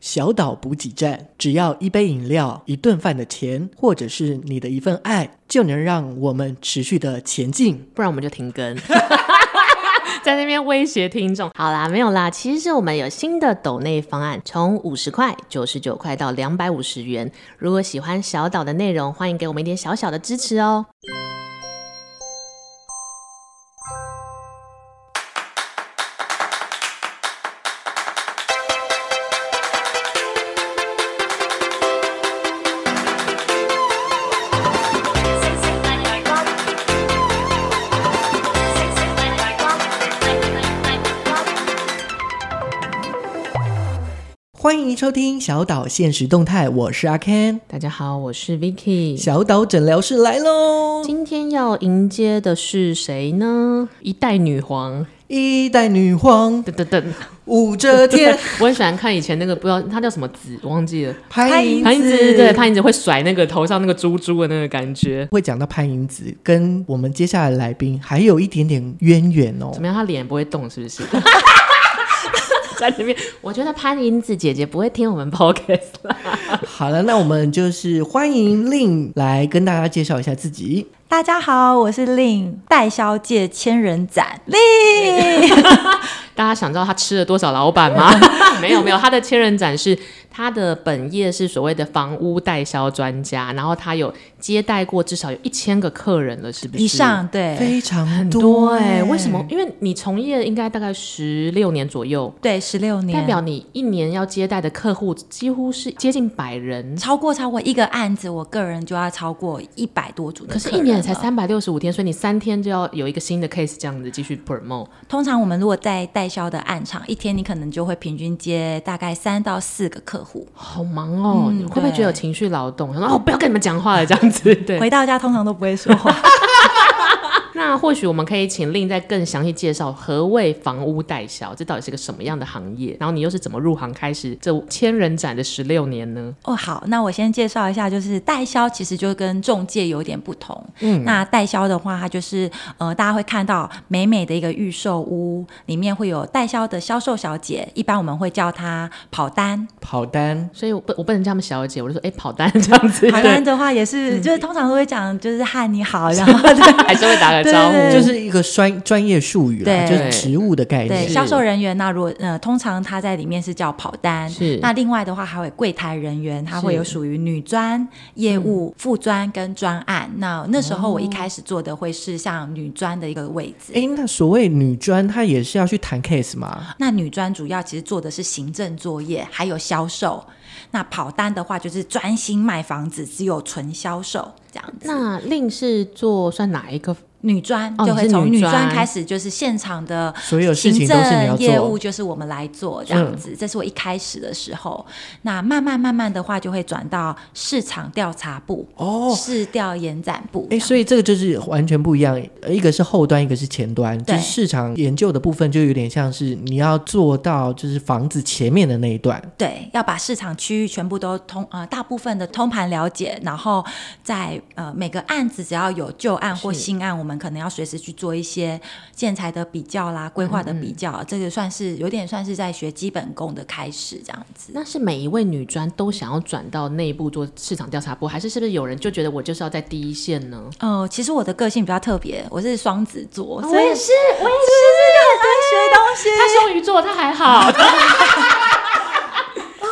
小岛补给站，只要一杯饮料、一顿饭的钱，或者是你的一份爱，就能让我们持续的前进。不然我们就停更，在那边威胁听众。好啦，没有啦，其实是我们有新的抖内方案，从五十块、九十九块到两百五十元。如果喜欢小岛的内容，欢迎给我们一点小小的支持哦。收听小岛现实动态，我是阿 Ken。大家好，我是 Vicky。小岛诊疗室来喽！今天要迎接的是谁呢？一代女皇，一代女皇，噔噔噔，武则天。我很喜欢看以前那个，不知道她叫什么子，我忘记了。潘迎潘迎紫，对，潘迎子会甩那个头上那个珠珠的那个感觉。会讲到潘迎子，跟我们接下来的来宾还有一点点渊源哦。怎么样？她脸不会动，是不是？在里面，我觉得潘英子姐姐不会听我们 podcast 啦。好了，那我们就是欢迎 Lin 来跟大家介绍一下自己。大家好，我是 Lin 代销界千人斩 Lin。大家想知道他吃了多少老板吗？没 有没有，他的千人斩是他的本业是所谓的房屋代销专家，然后他有接待过至少有一千个客人了，是不是？以上对，非常多哎、欸。为什么？因为你从业应该大概十六年左右，对，十六年，代表你一年要接待的客户几乎是接近百人，超过超过一个案子，我个人就要超过一百多组的。可是，一年才三百六十五天，所以你三天就要有一个新的 case 这样子继续 promote。通常我们如果在代销的案场，一天你可能就会平均接大概三到四个客户，好忙哦。嗯、会不会觉得有情绪劳动？然后哦，不要跟你们讲话了，这样子。对，回到家通常都不会说话。那或许我们可以请 Lin 再更详细介绍何谓房屋代销，这到底是个什么样的行业？然后你又是怎么入行开始这千人展的十六年呢？哦，好，那我先介绍一下，就是代销其实就跟中介有点不同。嗯，那代销的话，它就是呃，大家会看到美美的一个预售屋，里面会有代销的销售小姐，一般我们会叫她跑单。跑单，所以我不我不能叫他们小姐，我就说哎、欸，跑单 这样子。跑单的话也是，就是通常都会讲就是嗨你好，然后 还是会打个。招呼就是一个专专业术语啦，就是职务的概念。对，销售人员那如果呃，通常他在里面是叫跑单。是。那另外的话，还有柜台人员，他会有属于女专业务、副专跟专案。那那时候我一开始做的会是像女专的一个位置。哎、哦，那所谓女专，她也是要去谈 case 吗？那女专主要其实做的是行政作业，还有销售。那跑单的话，就是专心卖房子，只有纯销售这样子。那 Lin 是做算哪一个？女专就会从女专开始，就是现场的所有事情都是你要做，业务就是我们来做这样子。这是我一开始的时候，那慢慢慢慢的话，就会转到市场调查部哦，市调研展部。哎，所以这个就是完全不一样，一个是后端，一个是前端。就是市场研究的部分，就有点像是你要做到就是房子前面的那一段，对，要把市场区域全部都通呃大部分的通盘了解，然后在呃每个案子只要有旧案或新案，我们我们可能要随时去做一些建材的比较啦，规划的比较，嗯嗯，这个算是有点算是在学基本功的开始这样子。那是每一位女专都想要转到内部做市场调查部，还是是不是有人就觉得我就是要在第一线呢？哦、呃，其实我的个性比较特别，我是双子座，我也是，我也是，是很爱学东西。他双鱼座，他还好。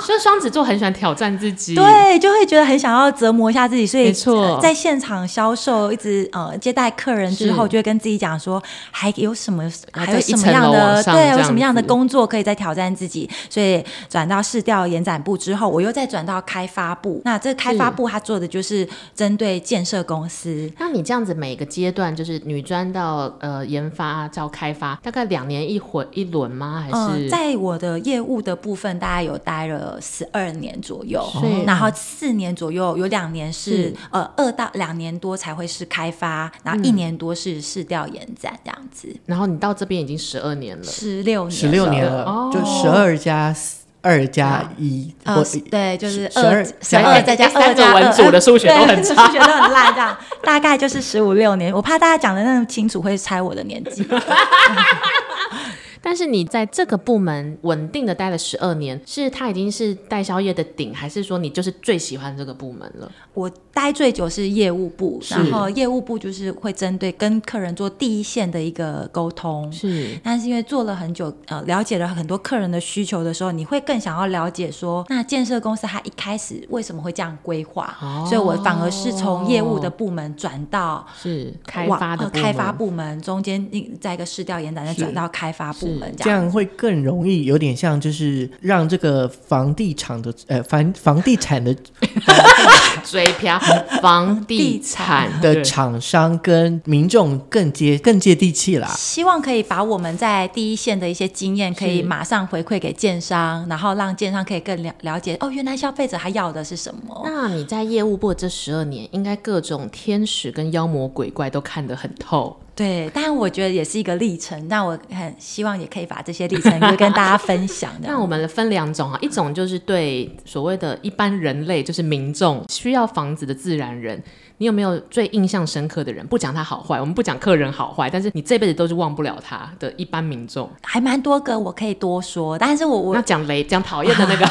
就双子座很喜欢挑战自己，对，就会觉得很想要折磨一下自己，所以没错，在现场销售一直呃接待客人之后，就会跟自己讲说，还有什么还有什么样的对，有什么样的工作可以再挑战自己，所以转到市调延展部之后，我又再转到开发部。那这个开发部他做的就是针对建设公司。那你这样子每个阶段就是女专到呃研发到开发，大概两年一回一轮吗？还是、呃、在我的业务的部分，大概有待了。十二年左右，然后四年左右有两年是，是。呃二到两年多才会是开发，然后一年多是试调研展这样子。嗯、然后你到这边已经十二年了，十六年，十六年了，哦、就十二加二加一，呃，对，就是十二十二再加二加二，文组的数学都很差，数学都很烂，这样。大概就是十五六年。我怕大家讲的那么清楚会猜我的年纪。但是你在这个部门稳定的待了十二年，是它已经是代销业的顶，还是说你就是最喜欢这个部门了？我待最久是业务部，然后业务部就是会针对跟客人做第一线的一个沟通。是，但是因为做了很久，呃，了解了很多客人的需求的时候，你会更想要了解说，那建设公司它一开始为什么会这样规划？哦，所以我反而是从业务的部门转到是开发的、呃、开发部门，中间在一个市调研展，再转到开发部门这样，这样会更容易，有点像就是让这个房地产的呃房房地产的 嘴瓢。房地产的厂商跟民众更接更接地气啦，希望可以把我们在第一线的一些经验，可以马上回馈给建商，然后让建商可以更了了解哦，原来消费者还要的是什么。那你在业务部这十二年，应该各种天使跟妖魔鬼怪都看得很透。对，但我觉得也是一个历程，那我很希望也可以把这些历程就跟大家分享。那我们分两种啊，一种就是对所谓的一般人类，就是民众需要房子的自然人。你有没有最印象深刻的人？不讲他好坏，我们不讲客人好坏，但是你这辈子都是忘不了他的一般民众，还蛮多个，我可以多说。但是我我要讲雷讲讨厌的那个，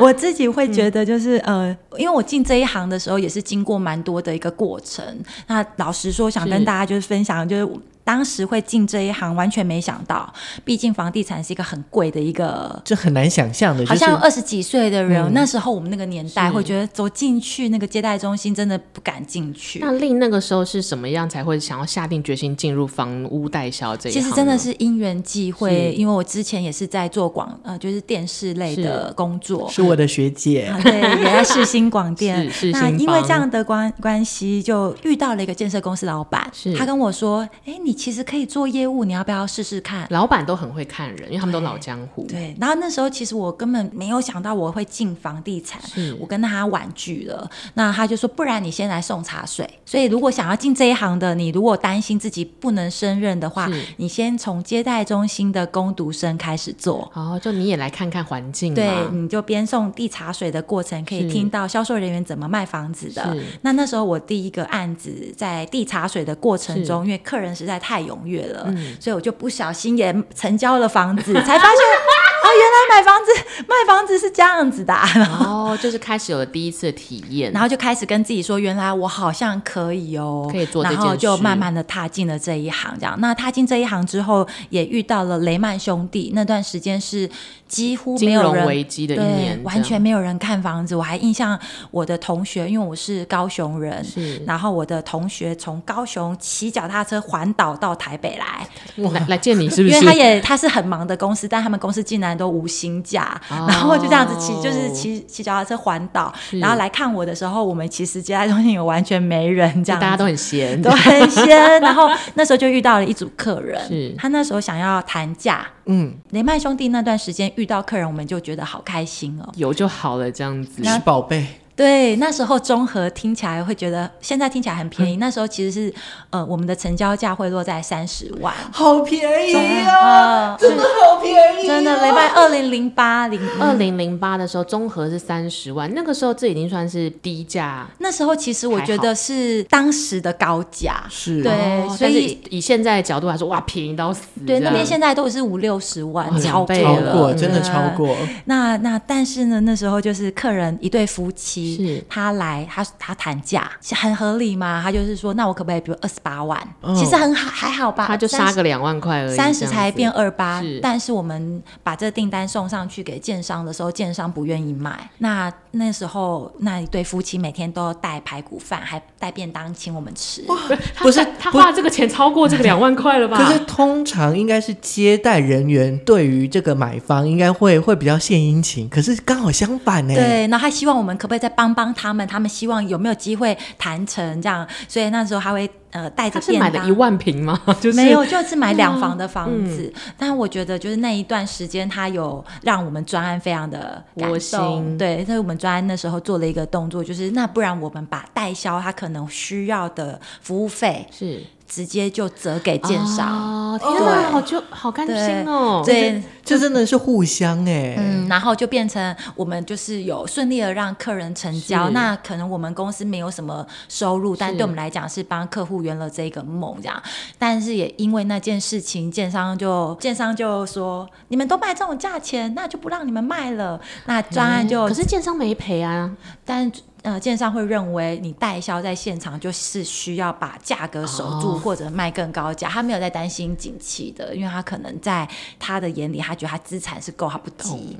我自己会觉得就是、嗯、呃，因为我进这一行的时候也是经过蛮多的一个过程。那老实说，想跟大家就是分享，就是。当时会进这一行，完全没想到。毕竟房地产是一个很贵的一个，这很难想象的。好像二十几岁的人，嗯，那时候我们那个年代会觉得走进去那个接待中心，真的不敢进去。那令那个时候是什么样才会想要下定决心进入房屋代销这一行？其实真的是因缘际会，因为我之前也是在做广呃，就是电视类的工作，是，是我的学姐，啊、对，也在世新广电。那因为这样的关关系，就遇到了一个建设公司老板，是他跟我说：“哎，你。”其实可以做业务，你要不要试试看？老板都很会看人，因为他们都老江湖。对，然后那时候其实我根本没有想到我会进房地产，我跟他婉拒了。那他就说，不然你先来送茶水。所以如果想要进这一行的，你如果担心自己不能胜任的话，你先从接待中心的工读生开始做。哦，就你也来看看环境。对，你就边送递茶水的过程，可以听到销售人员怎么卖房子的。那那时候我第一个案子在递茶水的过程中，因为客人实在太踊跃了。嗯，所以我就不小心也成交了房子，才发现啊，原来买房子卖房子是这样子的。哦，就是开始有了第一次的体验，然后就开始跟自己说，原来我好像可以哦，可以做这件事，然后就慢慢的踏进了这一行。这样，那踏进这一行之后，也遇到了雷曼兄弟，那段时间是几乎没有人，金融危机的一年，完全没有人看房子。我还印象我的同学，因为我是高雄人，是，然后我的同学从高雄骑脚踏车环岛到台北来。来来见你是不是？因为他也他是很忙的公司，但他们公司竟然都无薪假，哦、然后就这样子骑，就是骑骑脚踏车环岛，然后来看我的时候，我们其实接待中心有完全没人，这样大家都很闲，都很闲。然后那时候就遇到了一组客人，是他那时候想要谈价，嗯，雷曼兄弟那段时间遇到客人，我们就觉得好开心哦，有就好了，这样子。是宝贝。对，那时候综合听起来会觉得，现在听起来很便宜。嗯、那时候其实是，呃，我们的成交价会落在三十万，好便宜啊，真的好便宜，真的。雷曼 二零零八零二零零八的时候，综合是三十万，那个时候这已经算是低价。那时候其实我觉得是当时的高价，是对，哦、所以以现在的角度来说，哇，便宜到死。对，那边现在都是五六十万，超过了，超过，真的超过。那那但是呢，那时候就是客人一对夫妻。是他来，他他谈价很合理嘛？他就是说，那我可不可以，比如二十八万？哦、其实很好，还好吧？他就杀个两万块而已，三十才变二八。但是我们把这订单送上去给建商的时候，建商不愿意买。那那时候那一对夫妻每天都带排骨饭，还带便当请我们吃。不是他花这个钱超过这个两万块了吧？可是通常应该是接待人员对于这个买方应该会会比较献殷勤，可是刚好相反呢。对，那他希望我们可不可以再帮帮他们？他们希望有没有机会谈成这样？所以那时候他会。呃，带着便当，是买了一万平吗？就是没有，就是买两房的房子。嗯、但我觉得，就是那一段时间，他有让我们专案非常的窝心。对，所以我们专案那时候做了一个动作，就是那不然我们把代销他可能需要的服务费是直接就折给建商。哦，天哪，好就好甘心哦。对，这真的是互相哎。嗯，然后就变成我们就是有顺利的让客人成交。那可能我们公司没有什么收入，但对我们来讲是帮客户圆了这个梦这样。但是也因为那件事情，建商就建商就说，你们都卖这种价钱，那就不让你们卖了。那专案就、嗯、可是建商没赔啊，但。呃，建商会认为你代销在现场就是需要把价格守住，或者卖更高价，他没有在担心景气的，因为他可能在他的眼里，他觉得他资产是够，他不急。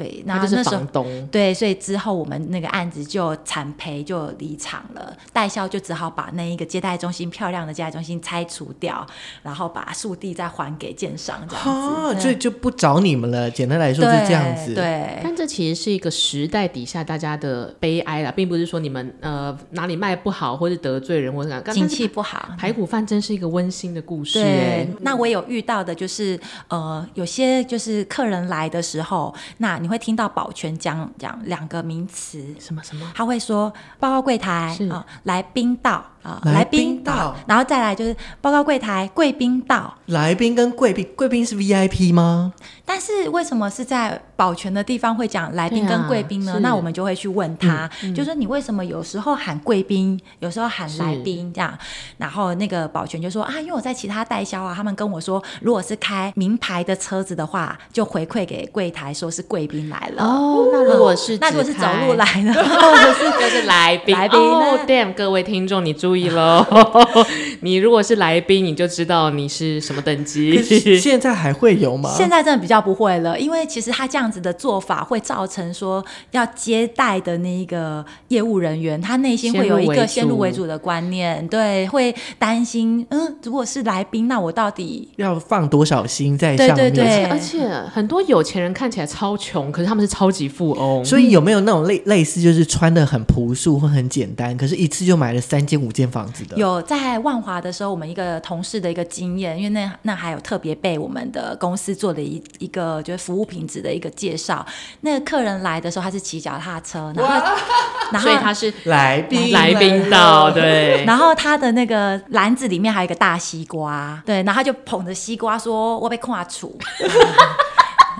对，那就是房东。对，所以之后我们那个案子就惨赔，就离场了。代销就只好把那一个接待中心漂亮的接待中心拆除掉，然后把速地再还给建商，这样子。所以就不找你们了。简单来说是这样子。对。但这其实是一个时代底下大家的悲哀啦，并不是说你们呃哪里卖不好，或是得罪人，或者景气不好。排骨饭真是一个温馨的故事。对。那我有遇到的就是呃，有些就是客人来的时候，那你。会听到保全讲讲两个名词，什么什么？他会说报告柜台啊来宾到。啊，来宾到，然后再来就是报告柜台，贵宾到。来宾跟贵宾，贵宾是 VIP 吗？但是为什么是在保全的地方会讲来宾跟贵宾呢？那我们就会去问他，就说你为什么有时候喊贵宾，有时候喊来宾这样？然后那个保全就说啊，因为我在其他代销啊，他们跟我说，如果是开名牌的车子的话，就回馈给柜台说是贵宾来了。哦，那如果是那如果是走路来的，就是来宾。来宾哦，damn，各位听众你注。注意喽！你如果是来宾，你就知道你是什么等级。现在还会有吗？现在真的比较不会了，因为其实他这样子的做法会造成说，要接待的那一个业务人员，他内心会有一个先入为主的观念，对，会担心，嗯，如果是来宾，那我到底 要放多少心在上面？对对对，而且很多有钱人看起来超穷，可是他们是超级富翁。所以有没有那种类类似，就是穿的很朴素或很简单，可是一次就买了三件五间？间房子的有在万华的时候，我们一个同事的一个经验，因为那那还有特别被我们的公司做的一一个就是服务品质的一个介绍。那个客人来的时候，他是骑脚踏车，然后 然后所以他是来宾来宾到对，然后他的那个篮子里面还有一个大西瓜，对，然后他就捧着西瓜说：“我被跨处。”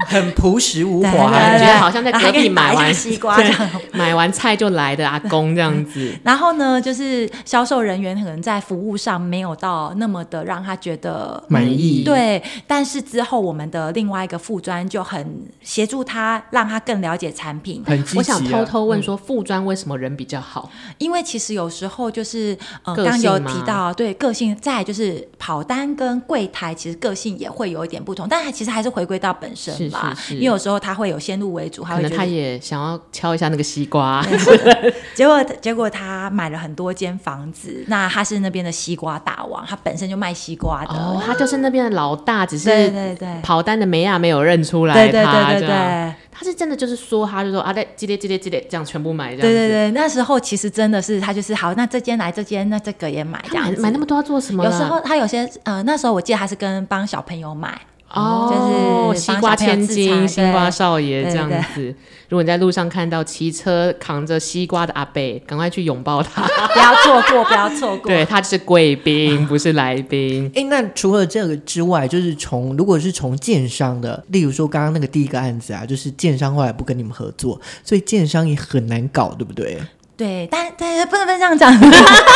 很朴实无华，感觉好像在隔壁买完西瓜，买完菜就来的阿公这样子。然后呢，就是销售人员可能在服务上没有到那么的让他觉得满意。对，但是之后我们的另外一个副专就很协助他，让他更了解产品。很积极啊。我想偷偷问说，副专为什么人比较好？因为其实有时候就是呃，刚有提到对个性，再就是跑单跟柜台其实个性也会有一点不同，但其实还是回归到本身。是是是，因为有时候他会有先入为主，可能他也想要敲一下那个西瓜，结果结果他买了很多间房子，那他是那边的西瓜大王，他本身就卖西瓜的，哦、他就是那边的老大，只是对对对，跑单的梅亚没有认出来他，对对对对对，他是真的就是说，他就说啊，对，激烈激烈激烈，这样全部买这样，对对对，那时候其实真的是他就是好，那这间来这间，那这个也买这样买，买那么多要做什么？有时候他有些呃，那时候我记得他是跟帮小朋友买。哦，就是西瓜千金，西瓜少爷这样子。如果你在路上看到骑车扛着西瓜的阿贝，赶快去拥抱他，不要错过，不要错过。对，他是贵宾，不是来宾。哎、欸，那除了这个之外，就是从如果是从建商的，例如说刚刚那个第一个案子啊，就是建商后来不跟你们合作，所以建商也很难搞，对不对？对，但 但不能不能这样讲，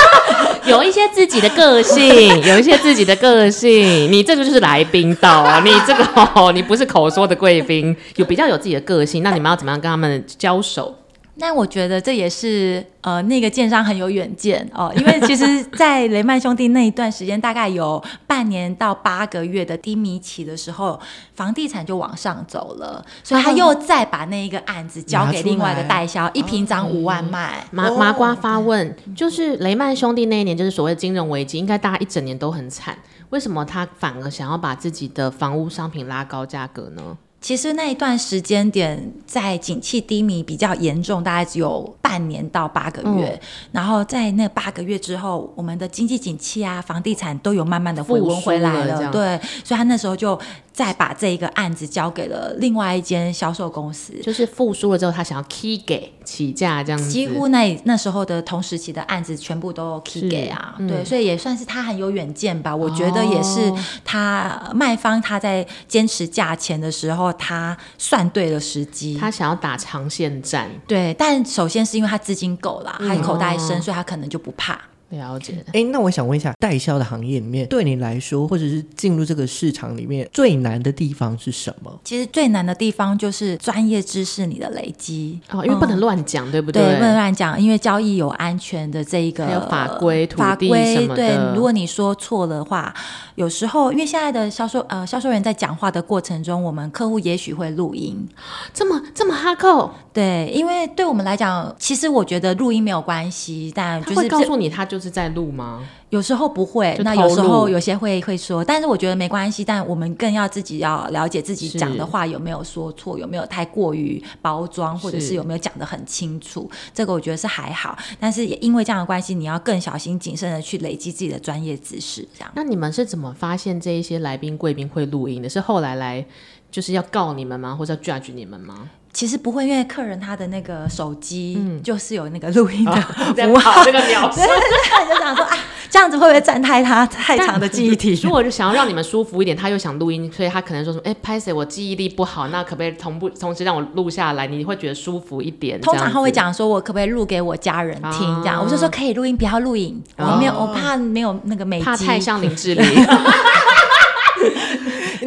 有一些自己的个性，有一些自己的个性。你这个就是来宾到啊，你这个、哦、你不是口说的贵宾，有比较有自己的个性，那你们要怎么样跟他们交手？那我觉得这也是呃，那个建商很有远见哦，因为其实，在雷曼兄弟那一段时间，大概有半年到八个月的低迷期的时候，房地产就往上走了，所以他又再把那一个案子交给另外一个代销，一平涨五万卖。麻麻瓜发问，就是雷曼兄弟那一年，就是所谓金融危机，应该大家一整年都很惨，为什么他反而想要把自己的房屋商品拉高价格呢？其实那一段时间点在景气低迷比较严重，大概只有半年到八个月。嗯、然后在那八个月之后，我们的经济景气啊，房地产都有慢慢的回温回来了。了对，所以他那时候就。再把这一个案子交给了另外一间销售公司，就是复苏了之后，他想要 key 给起价这样子。几乎那那时候的同时期的案子全部都 key 给啊，嗯、对，所以也算是他很有远见吧。我觉得也是他卖方他在坚持价钱的时候，他算对了时机。他想要打长线战，对。但首先是因为他资金够啦，他口袋深，嗯、所以他可能就不怕。了解。哎，那我想问一下，代销的行业里面，对你来说，或者是进入这个市场里面最难的地方是什么？其实最难的地方就是专业知识你的累积哦，因为不能乱讲，嗯、对不对？对，不能乱讲，因为交易有安全的这一个还有法规、法规。对，如果你说错的话，有时候因为现在的销售呃销售员在讲话的过程中，我们客户也许会录音，这么这么哈扣？对，因为对我们来讲，其实我觉得录音没有关系，但就是会告诉你他就是在录吗？有时候不会，那有时候有些会会说，但是我觉得没关系。但我们更要自己要了解自己讲的话有没有说错，有没有太过于包装，或者是有没有讲的很清楚。这个我觉得是还好，但是也因为这样的关系，你要更小心谨慎的去累积自己的专业知识。这样。那你们是怎么发现这一些来宾贵宾会录音的？是后来来就是要告你们吗？或者要 judge 你们吗？其实不会，因为客人他的那个手机就是有那个录音的，在跑这个秒数，就想说啊，这样子会不会占太他 太长的记忆体？如果就想要让你们舒服一点，他又想录音，所以他可能说什么，哎，拍谁我记忆力不好，那可不可以同步同时让我录下来？你会觉得舒服一点？通常他会讲说，我可不可以录给我家人听？这样，我就说可以录音，不要录影，我没有，我怕没有那个美肌，怕太像林志玲。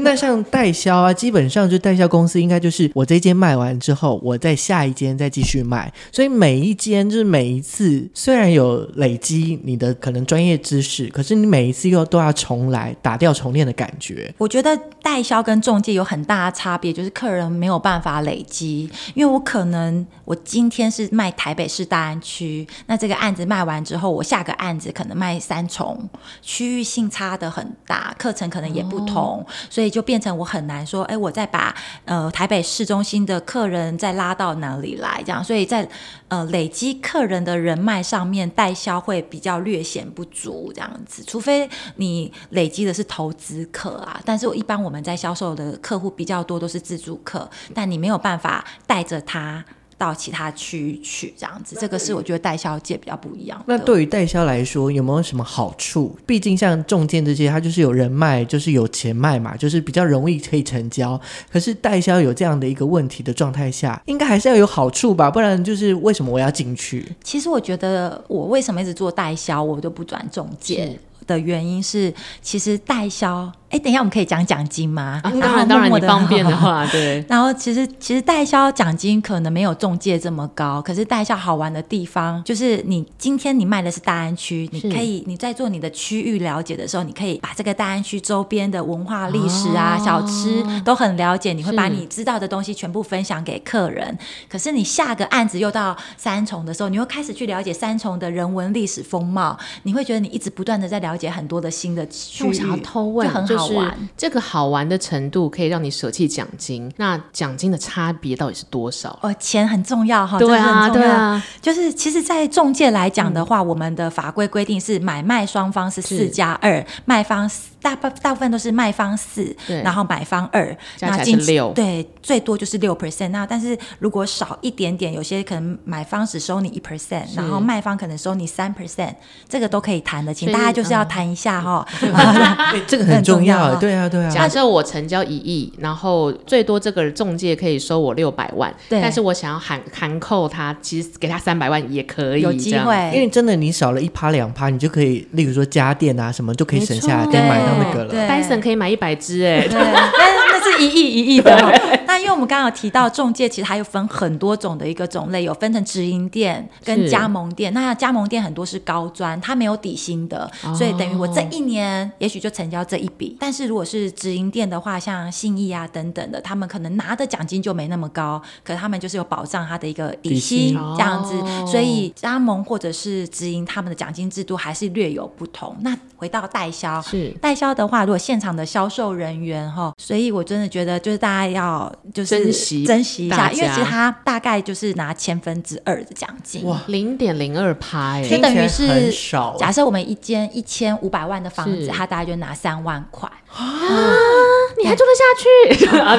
那像代销啊，基本上就代销公司应该就是我这间卖完之后，我在下一间再继续卖，所以每一间就是每一次虽然有累积你的可能专业知识，可是你每一次又都要重来打掉重练的感觉。我觉得代销跟中介有很大的差别，就是客人没有办法累积，因为我可能我今天是卖台北市大安区，那这个案子卖完之后，我下个案子可能卖三重，区域性差的很大，课程可能也不同，哦、所以。就就变成我很难说，哎，我再把呃台北市中心的客人再拉到哪里来？这样，所以在呃累积客人的人脉上面，代销会比较略显不足，这样子。除非你累积的是投资客啊，但是我一般我们在销售的客户比较多都是自助客，但你没有办法带着他。到其他区域去，这样子，这个是我觉得代销界比较不一样。那对于代销来说，有没有什么好处？毕竟像中介这些，它就是有人脉，就是有钱脉嘛，就是比较容易可以成交。可是代销有这样的一个问题的状态下，应该还是要有好处吧？不然就是为什么我要进去？其实我觉得，我为什么一直做代销，我都不转中介的原因是，其实代销。哎，等一下，我们可以讲奖金吗？当然，当然，你方便的话，对。然后，其实其实代销奖金可能没有中介这么高，可是代销好玩的地方就是，你今天你卖的是大安区，你可以你在做你的区域了解的时候，你可以把这个大安区周边的文化历史啊、小吃都很了解，你会把你知道的东西全部分享给客人。可是你下个案子又到三重的时候，你又开始去了解三重的人文历史风貌，你会觉得你一直不断的在了解很多的新的区域，想要偷问，就很好。就是这个好玩的程度可以让你舍弃奖金，那奖金的差别到底是多少？哦，钱很重要哈，对啊，对啊，就是其实，在中介来讲的话，嗯、我们的法规规定是买卖双方是四加二，卖方大部大部分都是卖方四，然后买方二，加起来是六，对，最多就是六 percent。那但是如果少一点点，有些可能买方只收你一 percent，然后卖方可能收你三 percent，这个都可以谈的，请大家就是要谈一下哈，这个很重要。对啊，对啊。假设我成交一亿，然后最多这个中介可以收我六百万，对。但是我想要含含扣他，其实给他三百万也可以，有机会。因为真的，你少了一趴两趴，你就可以，例如说家电啊什么，就可以省下来，可以买到那个了。戴森可以买一百只，哎，一亿一亿的。那 因为我们刚刚有提到中介，其实还有分很多种的一个种类，有分成直营店跟加盟店。那加盟店很多是高专，它没有底薪的，所以等于我这一年也许就成交这一笔，但是如果是直营店的话，像信义啊等等的，他们可能拿的奖金就没那么高，可是他们就是有保障他的一个底薪这样子，哦、所以加盟或者是直营，他们的奖金制度还是略有不同。那回到代销，是代销的话，如果现场的销售人员哈，所以我真的觉得就是大家要就是珍惜珍惜一下，因为其实他大概就是拿千分之二的奖金，哇，零点零二趴，就等于是。假设我们一间一千五百万的房子，他大概就拿三万块。啊，你还住得下去？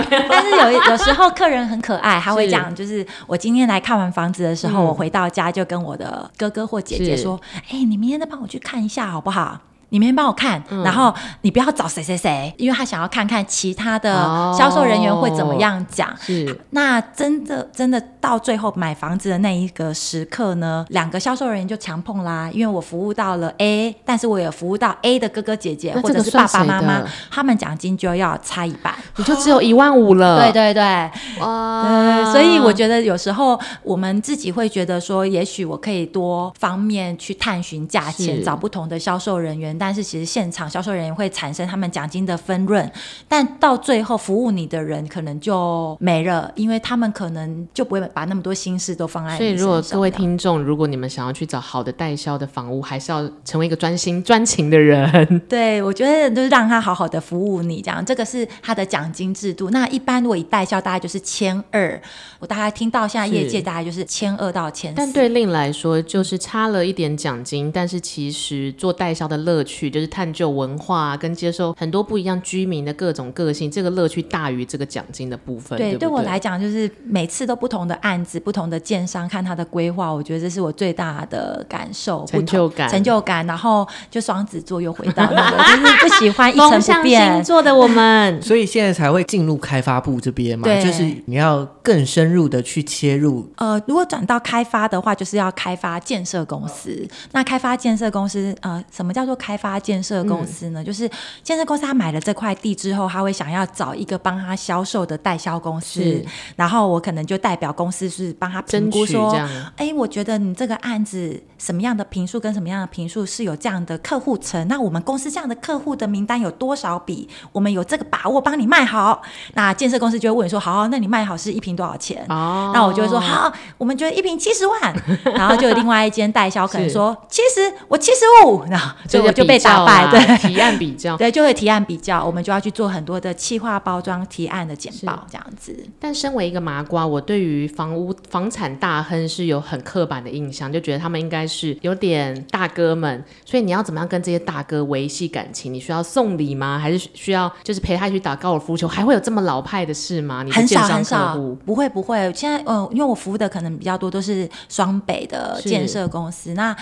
但是有有时候客人很可爱，他会讲，就是我今天来看完房子的时候，我回到家就跟我的哥哥或姐姐说，哎，你明天再帮我去看一下好不好？你明天帮我看，嗯、然后你不要找谁谁谁，因为他想要看看其他的销售人员会怎么样讲。哦、是，那真的真的到最后买房子的那一个时刻呢，两个销售人员就强碰啦，因为我服务到了 A，但是我也服务到 A 的哥哥姐姐或者是爸爸妈妈，他们奖金就要差一半，你就只有一万五了。对对对，哇。对，所以我觉得有时候我们自己会觉得说，也许我可以多方面去探寻价钱，找不同的销售人员。但是其实现场销售人员会产生他们奖金的分润，但到最后服务你的人可能就没了，因为他们可能就不会把那么多心思都放在。所以，如果各位听众，如果你们想要去找好的代销的房屋，还是要成为一个专心专情的人。对，我觉得就是让他好好的服务你，这样这个是他的奖金制度。那一般如果以代销，大概就是千二。我大概听到现在业界大概就是千二到千四。但对令来说，就是差了一点奖金，但是其实做代销的乐趣。去就是探究文化，跟接受很多不一样居民的各种个性，这个乐趣大于这个奖金的部分。对，对，对，对我来讲，就是每次都不同的案子，不同的建商看他的规划，我觉得这是我最大的感受，成就感，成就感。然后就双子座又回到那个，就是不喜欢一成不变星座的我们，所以现在才会进入开发部这边嘛，对就是你要更深入的去切入。呃，如果转到开发的话，就是要开发建设公司。那开发建设公司，呃，什么叫做开发建设公司呢？嗯、就是建设公司他买了这块地之后，他会想要找一个帮他销售的代销公司，然后我可能就代表公司是帮他评估说，哎，我觉得你这个案子什么样的评述跟什么样的评述是有这样的客户层，那我们公司这样的客户的名单有多少笔？我们有这个把握帮你卖好。那建设公司就会问说，好，那你卖好是一瓶多少钱？哦，那我就会说，好，我们觉得一瓶七十万。然后就有另外一间代销可能说，七十是，我七十五，然后就我就被打败。对，提案比较，对，就会提案比较，我们就要去做很多的企划包装、提案的简报这样子。但身为一个麻瓜，我对于房屋房产大亨是有很刻板的印象，就觉得他们应该是有点大哥们。所以你要怎么样跟这些大哥维系感情？你需要送礼吗？还是需要就是陪他去打高尔夫球？还会有这么老派的事吗？你？很少很少，不会不会。现在呃，因为我服务的可能比较多都是双北的建设公司，那。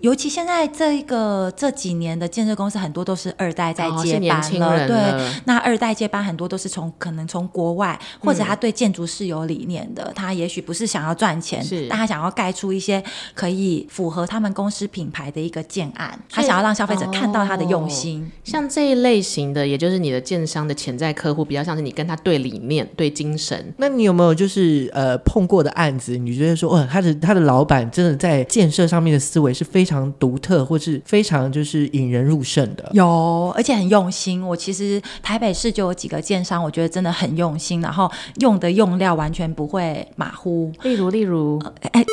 尤其现在这一个这几年的建设公司很多都是二代在接班了，哦、了对，那二代接班很多都是从可能从国外，或者他对建筑是有理念的，嗯、他也许不是想要赚钱，是但他想要盖出一些可以符合他们公司品牌的一个建案，他想要让消费者看到他的用心。哦、像这一类型的，也就是你的建商的潜在客户，比较像是你跟他对理念、对精神。那你有没有就是呃碰过的案子？你觉得说，哦，他的他的老板真的在建设上面的思维是非常。非常独特，或是非常就是引人入胜的，有，而且很用心。我其实台北市就有几个建商，我觉得真的很用心，然后用的用料完全不会马虎。例如，例如，哎、呃，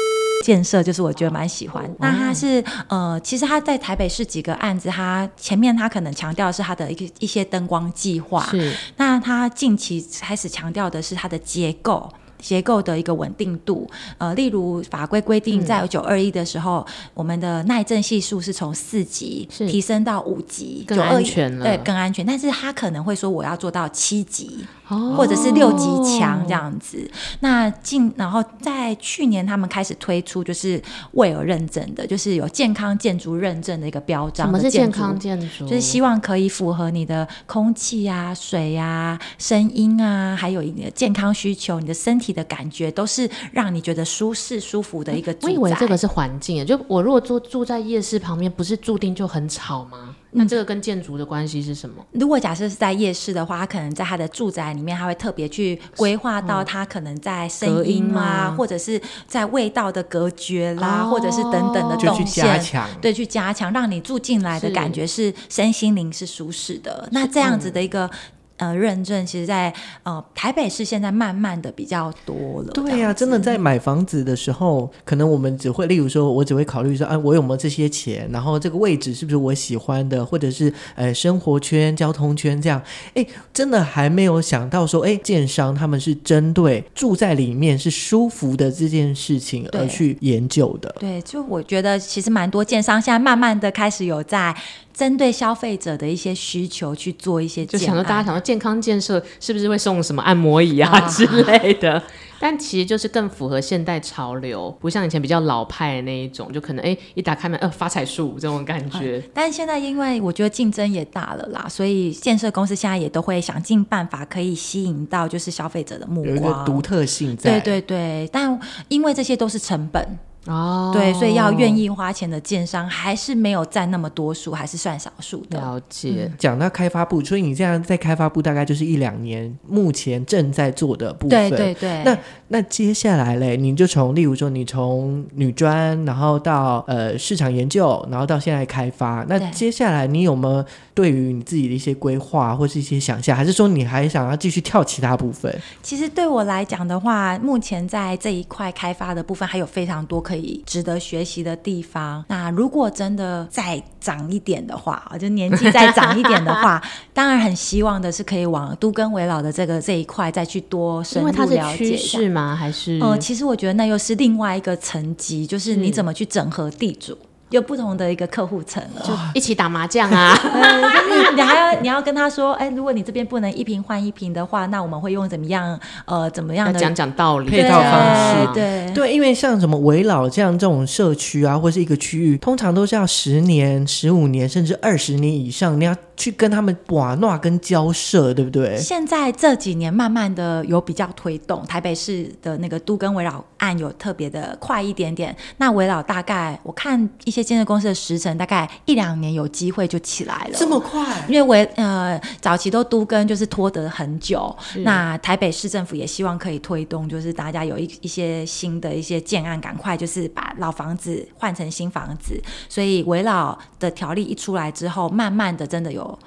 建设就是我觉得蛮喜欢。哦、那他是呃，其实他在台北市几个案子，他前面他可能强调的是他的一个一些灯光计划，是。那他近期开始强调的是他的结构。结构的一个稳定度，呃，例如法规规定，在九二一的时候，嗯、我们的耐震系数是从四级提升到五级，更安全了，对，更安全。但是他可能会说，我要做到七级。或者是六级强这样子，哦、那近然后在去年他们开始推出就是卫尔认证的，就是有健康建筑认证的一个标章。什么是健康建筑？就是希望可以符合你的空气啊、水啊、声音啊，还有你的健康需求，你的身体的感觉都是让你觉得舒适舒服的一个。我以为这个是环境，就我如果住住在夜市旁边，不是注定就很吵吗？那这个跟建筑的关系是什么？如果假设是在夜市的话，他可能在他的住宅里面，他会特别去规划到他可能在声音啊，或者是在味道的隔绝啦，或者是等等的动线，加强，对，去加强，让你住进来的感觉是身心灵是舒适的。那这样子的一个。呃认证，其实在呃台北市现在慢慢的比较多了。对呀、啊，真的在买房子的时候，可能我们只会，例如说，我只会考虑说，啊，我有没有这些钱，然后这个位置是不是我喜欢的，或者是呃生活圈、交通圈这样。哎，真的还没有想到说，哎，建商他们是针对住在里面是舒服的这件事情而去研究的。对，就我觉得其实蛮多建商现在慢慢的开始有在。针对消费者的一些需求去做一些，就想到大家想到健康建设是不是会送什么按摩椅啊之类的？但其实就是更符合现代潮流，不像以前比较老派的那一种，就可能哎一打开门呃发财树这种感觉。但现在因为我觉得竞争也大了啦，所以建设公司现在也都会想尽办法可以吸引到就是消费者的目光，有一个独特性在。对对对，但因为这些都是成本。哦，对，所以要愿意花钱的建商还是没有占那么多数，还是算少数的。了解。讲、嗯、到开发部，所以你这样在开发部大概就是一两年，目前正在做的部分。对对对。那那接下来嘞，你就从例如说，你从女专，然后到呃市场研究，然后到现在开发，那接下来你有没有对于你自己的一些规划或是一些想象，还是说你还想要继续跳其他部分？其实对我来讲的话，目前在这一块开发的部分还有非常多可以。可以值得学习的地方。那如果真的再长一点的话，就年纪再长一点的话，当然很希望的是可以往都更危老的这个这一块再去多深入了解是趋势吗？还是？呃，其实我觉得那又是另外一个层级，就是你怎么去整合地主。有不同的一个客户层了，就一起打麻将啊。你还要你要跟他说，哎，如果你这边不能一瓶换一瓶的话，那我们会用怎么样呃怎么样的讲讲道理配套方式？对对，因为像什么围老这样这种社区啊，或是一个区域，通常都是要十年、十五年甚至二十年以上，你要去跟他们瓦纳跟交涉，对不对？现在这几年慢慢的有比较推动，台北市的那个都跟围绕案有特别的快一点点。那围绕大概我看一些建设公司的时程，大概一两年有机会就起来了。这么快？因为围呃早期都都跟就是拖得很久。那台北市政府也希望可以推动，就是大家有一一些新的一些建案，赶快就是把老房子换成新房子。所以围绕的条例一出来之后，慢慢的真的有。soul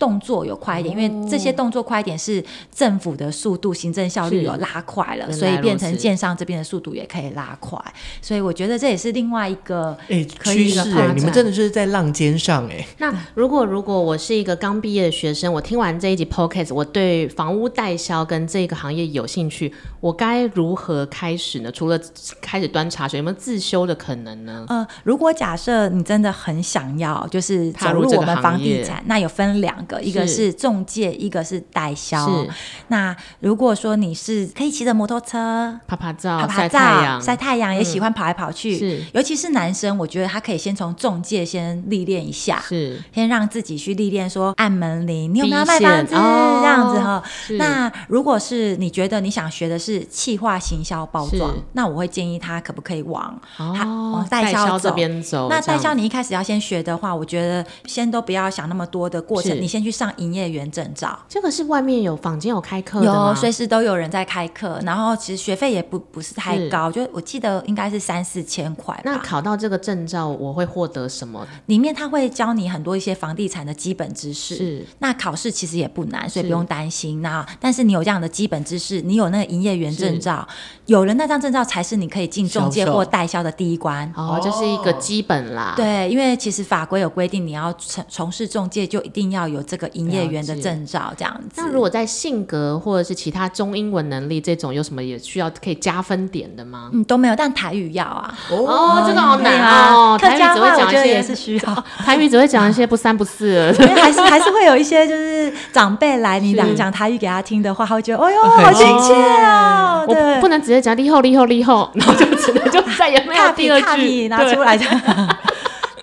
动作有快一点，因为这些动作快一点是政府的速度、行政效率有拉快了，所以变成建商这边的速度也可以拉快。所以我觉得这也是另外一个诶趋势诶，你们真的是在浪尖上诶。那如果如果我是一个刚毕业的学生，我听完这一集 Podcast，我对房屋代销跟这个行业有兴趣，我该如何开始呢？除了开始端茶水，有没有自修的可能呢？呃，如果假设你真的很想要，就是走入我们房地产，那有分两。一个是中介，一个是代销。是。那如果说你是可以骑着摩托车拍拍照、晒太阳、晒太阳，也喜欢跑来跑去，是。尤其是男生，我觉得他可以先从中介先历练一下，是。先让自己去历练，说按门铃，你有没有卖房子？这样子哈。那如果是你觉得你想学的是气化行销包装，那我会建议他可不可以往往代销这边走。那代销你一开始要先学的话，我觉得先都不要想那么多的过程，你先。去上营业员证照，这个是外面有房间有开课？有，随时都有人在开课。然后其实学费也不不是太高，就我记得应该是三四千块。那考到这个证照，我会获得什么？里面他会教你很多一些房地产的基本知识。是，那考试其实也不难，所以不用担心。那但是你有这样的基本知识，你有那个营业员证照，有了那张证照，才是你可以进中介或代销的第一关。哦，这是一个基本啦。对，因为其实法规有规定，你要从从事中介，就一定要有这个营业员的证照这样子。那如果在性格或者是其他中英文能力这种，有什么也需要可以加分点的吗？嗯，都没有，但台语要啊。哦，这个好难哦。客家话我觉得也是需要。台语只会讲一些不三不四的，还是还是会有一些就是长辈来你讲讲台语给他听的话，他会觉得哎呦好亲切哦。我不能直接讲立后立后立后，然后就只能就再也没有 第二句拿出来的。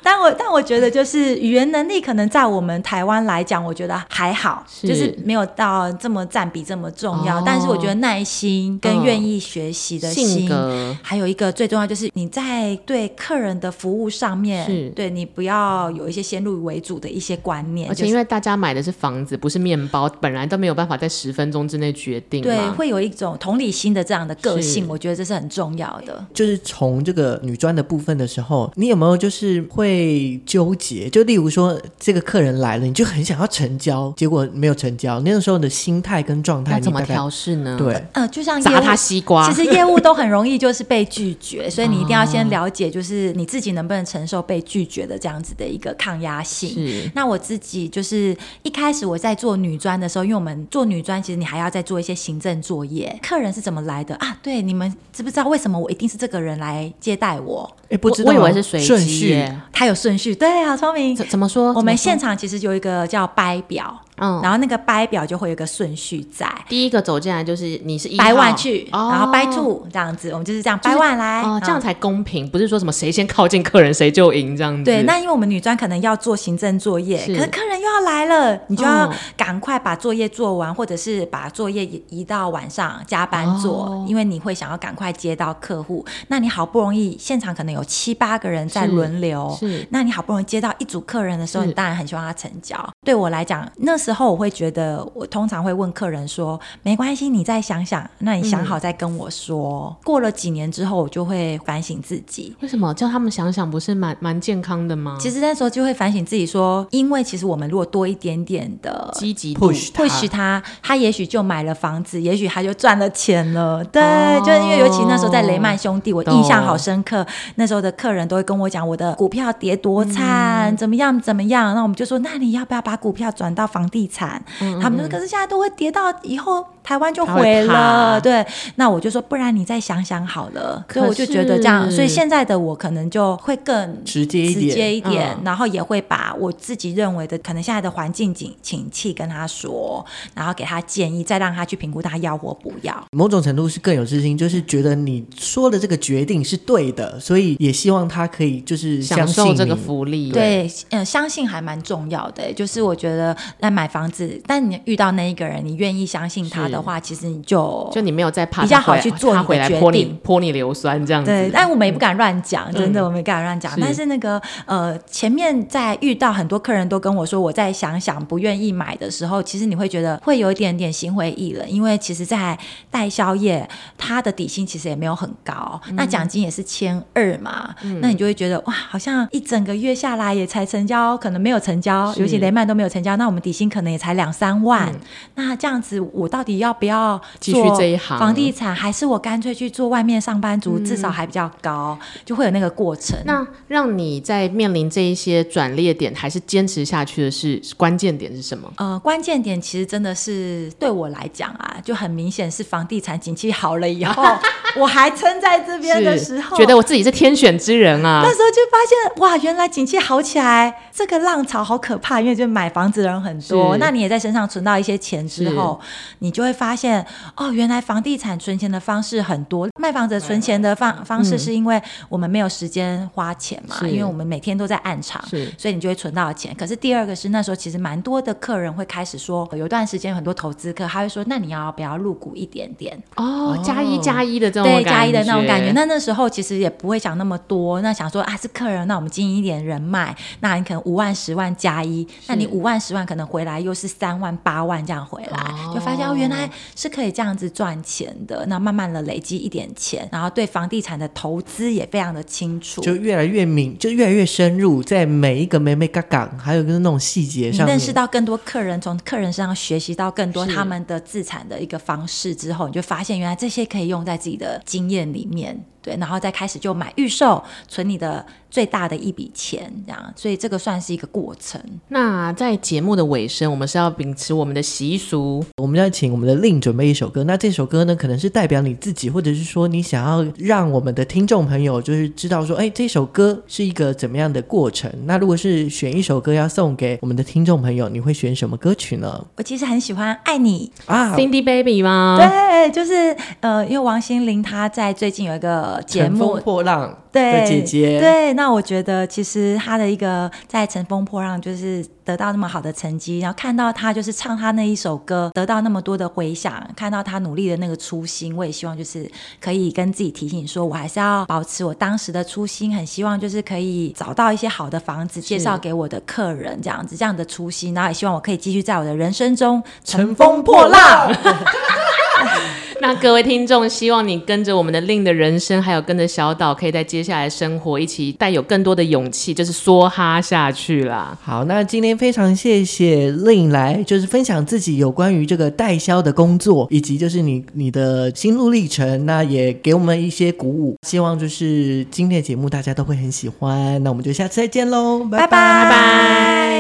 但我但我觉得就是语言能力可能在我们台湾来讲，我觉得还好，是就是没有到这么占比这么重要。哦、但是我觉得耐心跟愿意学习的心，性格还有一个最重要就是你在对客人的服务上面，是对你不要有一些先入为主的一些观念。而且因为大家买的是房子，不是面包，本来都没有办法在十分钟之内决定。对，会有一种同理心的这样的个性，我觉得这是很重要的。就是从这个女装的部分的时候，你有没有就是会？会纠结？就例如说，这个客人来了，你就很想要成交，结果没有成交，那个时候的心态跟状态，怎么调试呢？对，呃，就像砸他西瓜，其实业务都很容易就是被拒绝，所以你一定要先了解，就是你自己能不能承受被拒绝的这样子的一个抗压性。是，那我自己就是一开始我在做女专的时候，因为我们做女专，其实你还要再做一些行政作业。客人是怎么来的啊？对，你们知不知道为什么我一定是这个人来接待我？哎，不知道，我以为是随机，他有顺序。对好，聪明。怎么说？我们现场其实有一个叫掰表。嗯，然后那个掰表就会有一个顺序在，第一个走进来就是你是一掰 one 去，哦、然后掰 two 这样子，我们就是这样掰 one 来，哦，这样才公平，嗯、不是说什么谁先靠近客人谁就赢这样子。对，那因为我们女专可能要做行政作业，是。可是客人又要来了，你就要赶快把作业做完，哦、或者是把作业移到晚上加班做，哦、因为你会想要赶快接到客户。那你好不容易现场可能有七八个人在轮流，是，是那你好不容易接到一组客人的时候，你当然很希望他成交。对我来讲，那时候我会觉得。我通常会问客人说：“没关系，你再想想，那你想好再跟我说。嗯”过了几年之后，我就会反省自己。为什么叫他们想想，不是蛮蛮健康的吗？其实那时候就会反省自己说：“因为其实我们如果多一点点的积极 push push 他，他也许就买了房子，也许他就赚了钱了。”对，哦、就是因为尤其那时候在雷曼兄弟，我印象好深刻。那时候的客人都会跟我讲我的股票跌多惨，嗯、怎么样怎么样。那我们就说：“那你要不要把股票转到房地产？”嗯他们说：“可是现在都会跌到以后，台湾就毁了。”对，那我就说：“不然你再想想好了。”所以我就觉得这样，所以现在的我可能就会更直接一点，直接一点，然后也会把我自己认为的可能现在的环境景景气跟他说，然后给他建议，再让他去评估他要或不要。某种程度是更有自信，就是觉得你说的这个决定是对的，所以也希望他可以就是相信享受这个福利。对，嗯，相信还蛮重要的。就是我觉得在买房子，但你遇到那一个人，你愿意相信他的话，其实你就就你没有在怕比较好去做你的决定，他回来泼你泼你硫酸这样子。对，但我们也不敢乱讲，真的，我们也不敢乱讲。嗯、但是那个呃，前面在遇到很多客人都跟我说，我再想想不愿意买的时候，其实你会觉得会有一点点心灰意冷，因为其实，在代销业，他的底薪其实也没有很高，嗯、那奖金也是千二嘛，嗯、那你就会觉得哇，好像一整个月下来也才成交，可能没有成交，尤其雷曼都没有成交，那我们底薪可能也才两三万。嗯那这样子，我到底要不要继续这一行房地产，还是我干脆去做外面上班族，嗯、至少还比较高，就会有那个过程。那让你在面临这一些转捩点，还是坚持下去的是关键点是什么？呃，关键点其实真的是对我来讲啊，就很明显是房地产景气好了以后，我还撑在这边的时候，觉得我自己是天选之人啊。那时候就发现哇，原来景气好起来，这个浪潮好可怕，因为就买房子的人很多，是那你也在身上存到一些钱。之后，你就会发现哦，原来房地产存钱的方式很多。卖房子存钱的方方式，是因为我们没有时间花钱嘛，因为我们每天都在暗场，所以你就会存到钱。可是第二个是那时候其实蛮多的客人会开始说，有段时间很多投资客他会说，那你要不要入股一点点？哦，加一加一的这种对加一的那种感觉。那那时候其实也不会想那么多，那想说啊是客人，那我们经营一点人脉，那你可能五万十万加一，那你五万十万可能回来又是三万八万这样回来。来就发现哦，原来是可以这样子赚钱的。那慢慢的累积一点钱，然后对房地产的投资也非常的清楚，就越来越明，就越来越深入，在每一个每每嘎嘎，还有就是那种细节上，你认识到更多客人，从客人身上学习到更多他们的资产的一个方式之后，你就发现原来这些可以用在自己的经验里面。对，然后再开始就买预售，存你的最大的一笔钱，这样，所以这个算是一个过程。那在节目的尾声，我们是要秉持我们的习俗，我们要请我们的 Lin 准备一首歌。那这首歌呢，可能是代表你自己，或者是说你想要让我们的听众朋友就是知道说，哎，这首歌是一个怎么样的过程。那如果是选一首歌要送给我们的听众朋友，你会选什么歌曲呢？我其实很喜欢《爱你》啊，Cindy Baby 吗？对，就是呃，因为王心凌她在最近有一个。节目。乘风破浪的姐姐，对对，那我觉得其实她的一个在乘风破浪，就是得到那么好的成绩，然后看到她就是唱她那一首歌，得到那么多的回响，看到她努力的那个初心，我也希望就是可以跟自己提醒说，我还是要保持我当时的初心，很希望就是可以找到一些好的房子介绍给我的客人，这样子这样的初心，然后也希望我可以继续在我的人生中乘风破浪。那各位听众，希望你跟着我们的 Lin 的人生，还有跟着小岛，可以在接下来生活一起带有更多的勇气，就是梭哈下去啦。好，那今天非常谢谢 Lin 来，就是分享自己有关于这个代销的工作，以及就是你你的心路历程，那也给我们一些鼓舞。希望就是今天的节目大家都会很喜欢。那我们就下次再见喽，拜拜。拜拜。